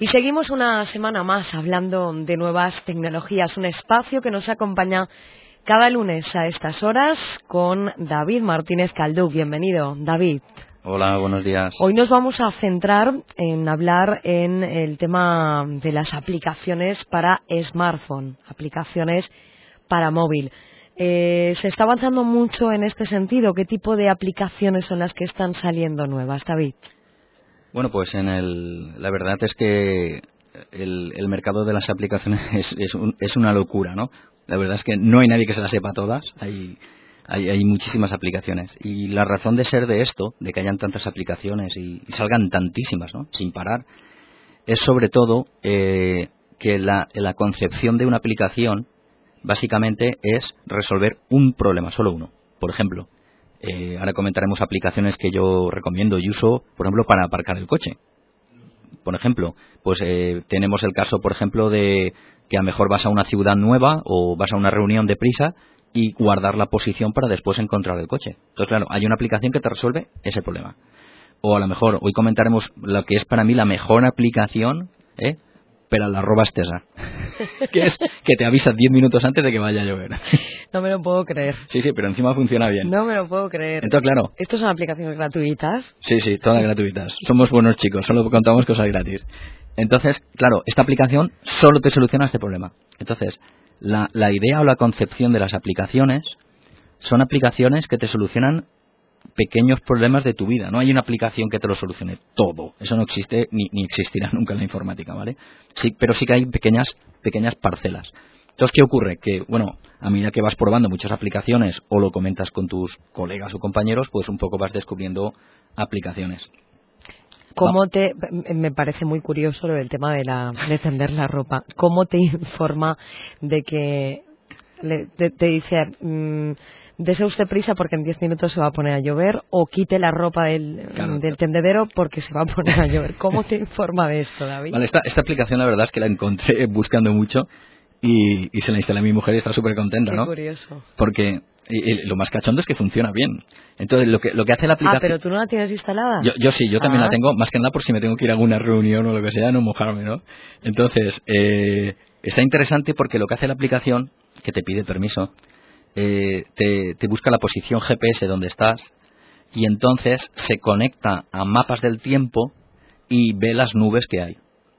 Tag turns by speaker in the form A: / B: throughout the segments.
A: Y seguimos una semana más hablando de nuevas tecnologías, un espacio que nos acompaña cada lunes a estas horas con David Martínez Caldú. Bienvenido, David.
B: Hola, buenos días.
A: Hoy nos vamos a centrar en hablar en el tema de las aplicaciones para smartphone, aplicaciones para móvil. Eh, ¿Se está avanzando mucho en este sentido? ¿Qué tipo de aplicaciones son las que están saliendo nuevas, David?
B: Bueno, pues en el, la verdad es que el, mercado de las aplicaciones es, es, una locura, ¿no? La verdad es que no hay nadie que se las sepa todas. Hay, hay, muchísimas aplicaciones. Y la razón de ser de esto, de que hayan tantas aplicaciones y, salgan tantísimas, ¿no? Sin parar, es sobre todo eh, que la concepción de una aplicación básicamente es resolver un problema, solo uno. Por ejemplo, eh, ahora comentaremos aplicaciones que yo recomiendo y uso, por ejemplo, para aparcar el coche. Por ejemplo, pues eh, tenemos el caso, por ejemplo, de que a lo mejor vas a una ciudad nueva o vas a una reunión de prisa y guardar la posición para después encontrar el coche. Entonces, claro, hay una aplicación que te resuelve ese problema. O a lo mejor hoy comentaremos lo que es para mí la mejor aplicación ¿eh? Pero la arroba Tesa, que es que te avisa 10 minutos antes de que vaya a llover.
A: No me lo puedo creer.
B: Sí, sí, pero encima funciona bien.
A: No me lo puedo creer.
B: Entonces, claro.
A: ¿Estos son aplicaciones gratuitas?
B: Sí, sí, todas gratuitas. Somos buenos chicos, solo contamos cosas gratis. Entonces, claro, esta aplicación solo te soluciona este problema. Entonces, la, la idea o la concepción de las aplicaciones son aplicaciones que te solucionan pequeños problemas de tu vida. No hay una aplicación que te lo solucione todo. Eso no existe ni, ni existirá nunca en la informática, ¿vale? Sí, pero sí que hay pequeñas, pequeñas parcelas. Entonces, ¿qué ocurre? Que, bueno, a medida que vas probando muchas aplicaciones o lo comentas con tus colegas o compañeros, pues un poco vas descubriendo aplicaciones.
A: ¿Cómo te, me parece muy curioso lo del tema de, la, de tender la ropa, ¿cómo te informa de que te, dice, mm, dese usted prisa porque en 10 minutos se va a poner a llover o quite la ropa del, tendedero porque se va a poner a llover. ¿Cómo te informa de esto, David?
B: esta, aplicación la verdad es que la encontré buscando mucho y, se la instalé a mi mujer y está súper contenta,
A: Qué curioso.
B: Porque lo más cachondo es que funciona bien. Entonces, lo que, lo que hace la aplicación... Ah,
A: pero tú no la tienes instalada.
B: Yo, sí, yo también la ah. tengo, más que nada por si me tengo que ir a alguna reunión o lo que sea, no mojarme, ¿no? Entonces, eh, está interesante porque lo que hace la aplicación, que te pide permiso, eh, te, busca la posición GPS donde estás y entonces se conecta a mapas del tiempo y ve las nubes que hay.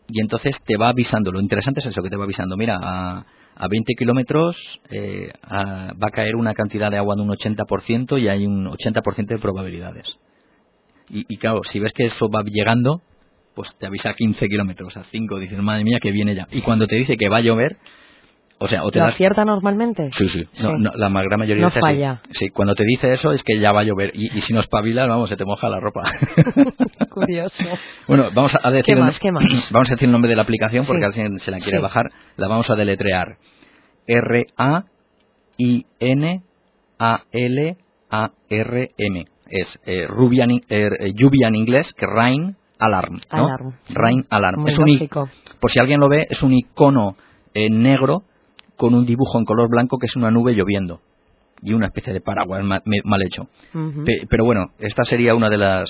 B: Y entonces te va avisando. Lo interesante es eso, que te va avisando. Mira, a, a 20 kilómetros eh, va a caer una cantidad de agua de un 80% y hay un 80% de probabilidades. Y, y, claro, si ves que eso va llegando, pues te avisa a 15 kilómetros, a 5, dices, madre mía, que viene ya. Y cuando te dice que va a llover, o sea, o te
A: ¿Lo acierta normalmente?
B: Sí, sí. la más gran mayoría
A: no
B: de
A: veces falla.
B: Sí. cuando te dice eso es que ya va a llover. Y, si no espabilas, vamos, se te moja la ropa.
A: Curioso.
B: Bueno, vamos a decir...
A: ¿Qué más? ¿Qué más?
B: Vamos a decir el nombre de la aplicación porque alguien se la quiere bajar. La vamos a deletrear. R-A-I-N-A-L-A-R-M. Es eh, Rubian, er, eh, lluvia en inglés, que Rain Alarm. ¿no?
A: Alarm.
B: Rain Alarm.
A: Muy
B: es
A: un,
B: por si alguien lo ve, es un icono en negro con un dibujo en color blanco que es una nube lloviendo y una especie de paraguas mal, hecho. pero bueno, esta sería una de las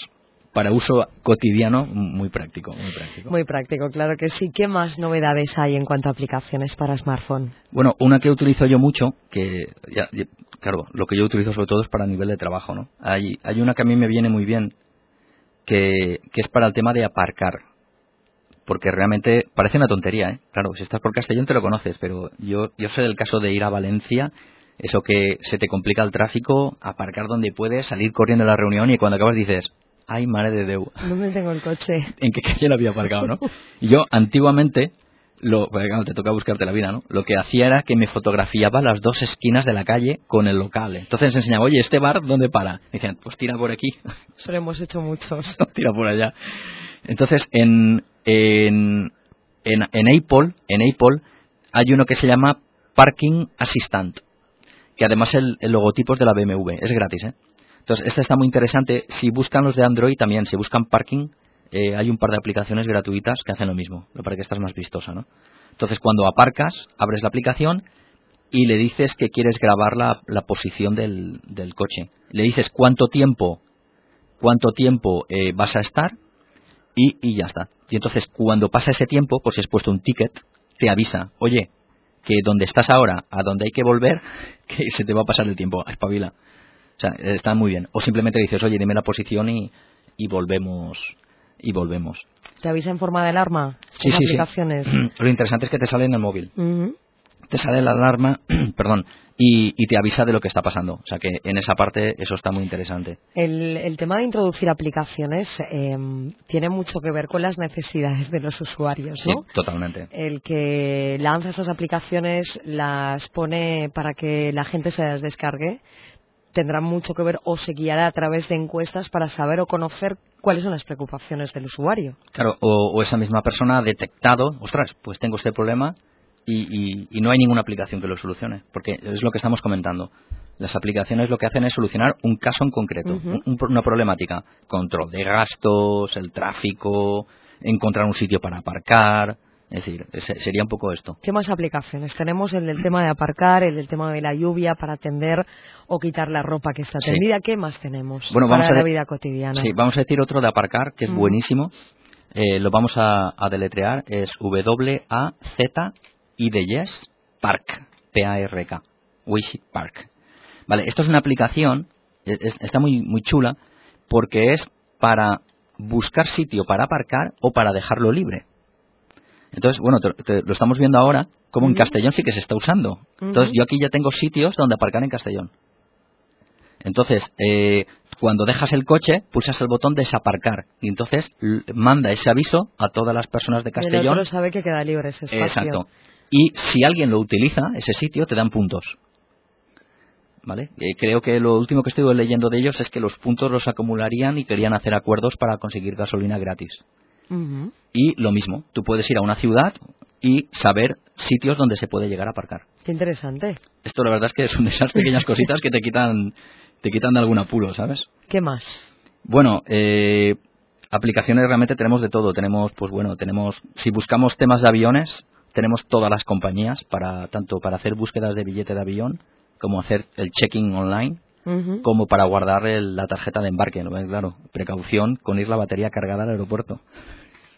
B: para uso cotidiano muy práctico, muy práctico.
A: Muy práctico, claro que sí. ¿Qué más novedades hay en cuanto a aplicaciones para smartphone?
B: Bueno, una que utilizo yo mucho, que ya, claro, lo que yo utilizo sobre todo es para nivel de trabajo, ¿no? Hay, hay una que a mí me viene muy bien, que, que es para el tema de aparcar porque realmente parece una tontería, ¿eh? Claro, si estás por Castellón te lo conoces, pero yo, yo sé del caso de ir a Valencia, eso que se te complica el tráfico, aparcar donde puedes, salir corriendo a la reunión y cuando acabas dices, ay, madre de Deu.
A: ¿Dónde tengo el coche?
B: ¿En qué calle lo había aparcado, no? Y yo antiguamente, lo, te toca buscarte la vida, ¿no? Lo que hacía era que me fotografiaba las dos esquinas de la calle con el local. Entonces enseñaba, oye, ¿este bar dónde para? Y decían, pues tira por aquí.
A: Eso lo hemos hecho muchos.
B: tira por allá. Entonces, en, en, en, Apple, en Apple hay uno que se llama Parking Assistant, que además el, el logotipo es de la BMW, es gratis, ¿eh? Entonces, este está muy interesante. Si buscan los de Android también, si buscan parking, eh, hay un par de aplicaciones gratuitas que hacen lo mismo, para que estás más vistosa, ¿no? Entonces, cuando aparcas, abres la aplicación y le dices que quieres grabar la, la posición del, del, coche. Le dices cuánto tiempo, cuánto tiempo eh, vas a estar y, y ya está. Y entonces, cuando pasa ese tiempo, pues si has puesto un ticket, te avisa, oye, que donde estás ahora, a donde hay que volver, que se te va a pasar el tiempo, espabila. O sea, está muy bien. O simplemente dices, oye, dime la posición y, y volvemos y volvemos.
A: ¿Te avisa en forma de alarma?
B: Sí, sí,
A: aplicaciones?
B: sí. Lo interesante es que te sale en el móvil. Te sale la alarma, perdón, y, y te avisa de lo que está pasando. O sea que en esa parte eso está muy interesante.
A: El, el tema de introducir aplicaciones eh, tiene mucho que ver con las necesidades de los usuarios,
B: Sí,
A: ¿no?
B: totalmente.
A: El que lanza esas aplicaciones, las pone para que la gente se las descargue, tendrá mucho que ver o se guiará a través de encuestas para saber o conocer cuáles son las preocupaciones del usuario.
B: Claro, o, o esa misma persona ha detectado, ostras, pues tengo este problema y, y- y no hay ninguna aplicación que lo solucione, porque es lo que estamos comentando. Las aplicaciones lo que hacen es solucionar un caso en concreto, un- un- una problemática, control de gastos, el tráfico, encontrar un sitio para aparcar, es decir, sería un poco esto.
A: ¿Qué más aplicaciones? Tenemos el del tema de aparcar, el del tema de la lluvia para tender o quitar la ropa que está
B: Sí.
A: tendida. ¿Qué más tenemos
B: Bueno, vamos
A: para
B: a
A: la vida cotidiana?
B: Sí, vamos a decir otro de aparcar, que es buenísimo. Eh, lo vamos a, a deletrear, es W-A-Z y de Yes, Park, P-A-R-K, Wish Park. Vale, esto es una aplicación, es- es- está muy, muy chula, porque es para buscar sitio para aparcar o para dejarlo libre. Entonces, bueno, te- te- lo estamos viendo ahora, como en. Castellón sí que se está usando. Entonces, yo aquí ya tengo sitios donde aparcar en Castellón. Entonces, eh, cuando dejas el coche, pulsas el botón desaparcar y entonces manda ese aviso a todas las personas de
A: el otro
B: Castellón.
A: sabe que queda libre ese espacio.
B: Exacto. Y si alguien lo utiliza, ese sitio, te dan puntos. ¿Vale? Eh, creo que lo último que estuve leyendo de ellos es que los puntos los acumularían y querían hacer acuerdos para conseguir gasolina gratis. Y lo mismo, tú puedes ir a una ciudad y saber sitios donde se puede llegar a aparcar.
A: Qué interesante.
B: Esto la verdad es que son esas pequeñas cositas que te quitan, te quitan de algún apuro, ¿sabes?
A: ¿Qué más?
B: Bueno, eh, aplicaciones realmente tenemos de todo. Tenemos, pues bueno, tenemos, si buscamos temas de aviones, tenemos todas las compañías para tanto para hacer búsquedas de billete de avión como hacer el check-in online, como para guardar el- la tarjeta de embarque. ¿no? Claro, precaución con ir la batería cargada al aeropuerto.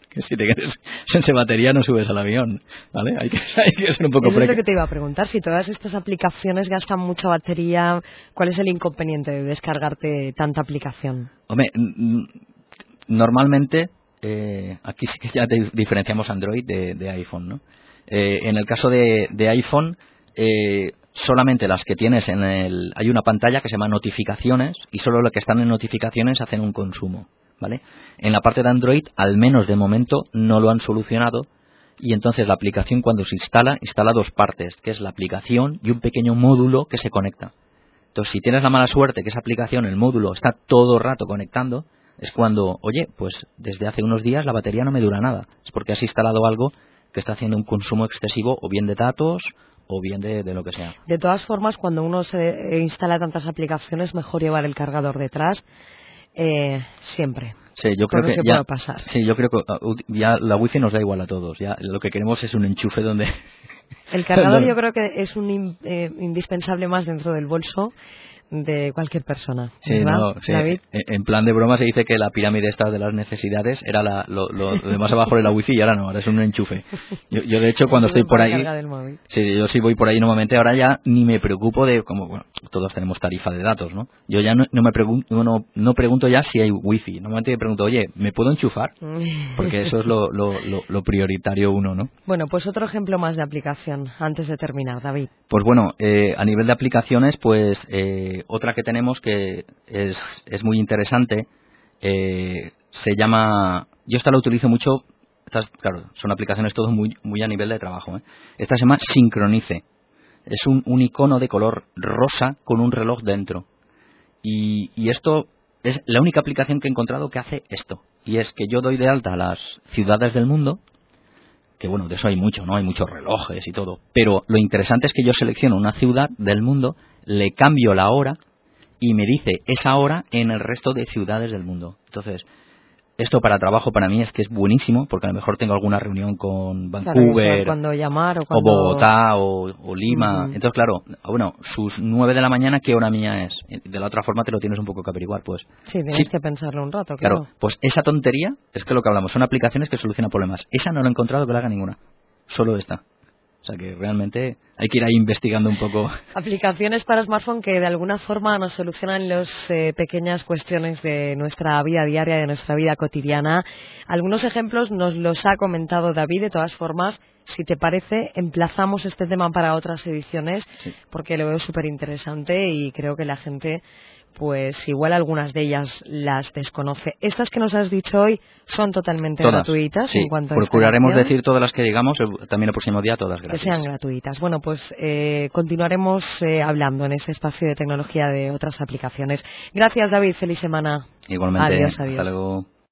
B: Que si te quedas sin batería no subes al avión, ¿vale? Hay que, hay que ser un poco
A: Eso es lo que te iba a preguntar. Si todas estas aplicaciones gastan mucha batería, ¿cuál es el inconveniente de descargarte tanta aplicación?
B: Hombre, normalmente, eh, aquí sí que ya di- diferenciamos Android de, iPhone, ¿no? Eh, en el caso de, de iPhone, eh, solamente las que tienes en el... Hay una pantalla que se llama notificaciones y solo las que están en notificaciones hacen un consumo, ¿vale? En la parte de Android, al menos de momento, no lo han solucionado y entonces la aplicación cuando se instala, instala dos partes, que es la aplicación y un pequeño módulo que se conecta. Entonces, si tienes la mala suerte que esa aplicación, el módulo, está todo el rato conectando, es cuando, oye, pues desde hace unos días la batería no me dura nada. Es porque has instalado algo que está haciendo un consumo excesivo o bien de datos o bien de, de lo que sea.
A: De todas formas, cuando uno se instala tantas aplicaciones, mejor llevar el cargador detrás. eh, siempre.
B: Sí, yo creo que ya,
A: pasar.
B: sí, yo creo que ut- ya la wifi nos da igual a todos. Ya lo que queremos es un enchufe donde
A: El cargador yo creo que es un in- eh, indispensable más dentro del bolso de cualquier persona.
B: Sí,
A: ¿verdad,
B: no, sí,
A: David?
B: en plan de broma se dice que la pirámide esta de las necesidades era la, lo, lo- de más abajo de la wifi y ahora no, ahora es un enchufe. Yo, yo de hecho cuando estoy por ahí, sí, yo sí voy por ahí normalmente, ahora ya ni me preocupo de, como bueno, todos tenemos tarifa de datos, ¿no? Yo ya no, no me pregunto, no, no pregunto ya si hay wifi, normalmente me pregunto, oye, ¿me puedo enchufar? Porque eso es lo, lo, lo, lo prioritario uno, ¿no?
A: Bueno, pues otro ejemplo más de aplicación antes de terminar, David.
B: Pues bueno, eh, a nivel de aplicaciones, pues eh, otra que tenemos que es, es muy interesante, eh, se llama, yo esta la utilizo mucho, estas, claro, son aplicaciones todo muy, muy a nivel de trabajo. ¿eh? Esta se llama Sincronice, es un, un icono de color rosa con un reloj dentro. Y, y esto es la única aplicación que he encontrado que hace esto. Y es que yo doy de alta a las ciudades del mundo, que bueno, de eso hay mucho, ¿no? Hay muchos relojes y todo. Pero lo interesante es que yo selecciono una ciudad del mundo, le cambio la hora y me dice esa hora en el resto de ciudades del mundo. Entonces, esto para trabajo para mí es que es buenísimo, porque a lo mejor tengo alguna reunión con Vancouver,
A: llamar o,
B: Bogotá o, Lima. Entonces, claro, bueno, sus 9 de la mañana, ¿qué hora mía es? De la otra forma te lo tienes un poco que averiguar, pues.
A: Sí, tienes que pensarlo un rato, claro.
B: Claro, pues esa tontería es que lo que hablamos, son aplicaciones que solucionan problemas. Esa no lo he encontrado que la haga ninguna, solo esta. O sea que realmente hay que ir ahí investigando un poco.
A: Aplicaciones para smartphone que de alguna forma nos solucionan las eh, pequeñas cuestiones de nuestra vida diaria, de nuestra vida cotidiana. Algunos ejemplos nos los ha comentado David. De todas formas, si te parece, emplazamos este tema para otras ediciones porque lo veo súper interesante y creo que la gente pues igual algunas de ellas las desconoce. Estas que nos has dicho hoy son totalmente gratuitas en cuanto
B: a Procuraremos decir todas las que digamos, también el próximo día todas
A: gratuitas. Que sean gratuitas. Bueno, pues eh, continuaremos eh, hablando en ese espacio de tecnología de otras aplicaciones. Gracias, David. Feliz semana.
B: Igualmente. Adiós, adiós. Hasta luego.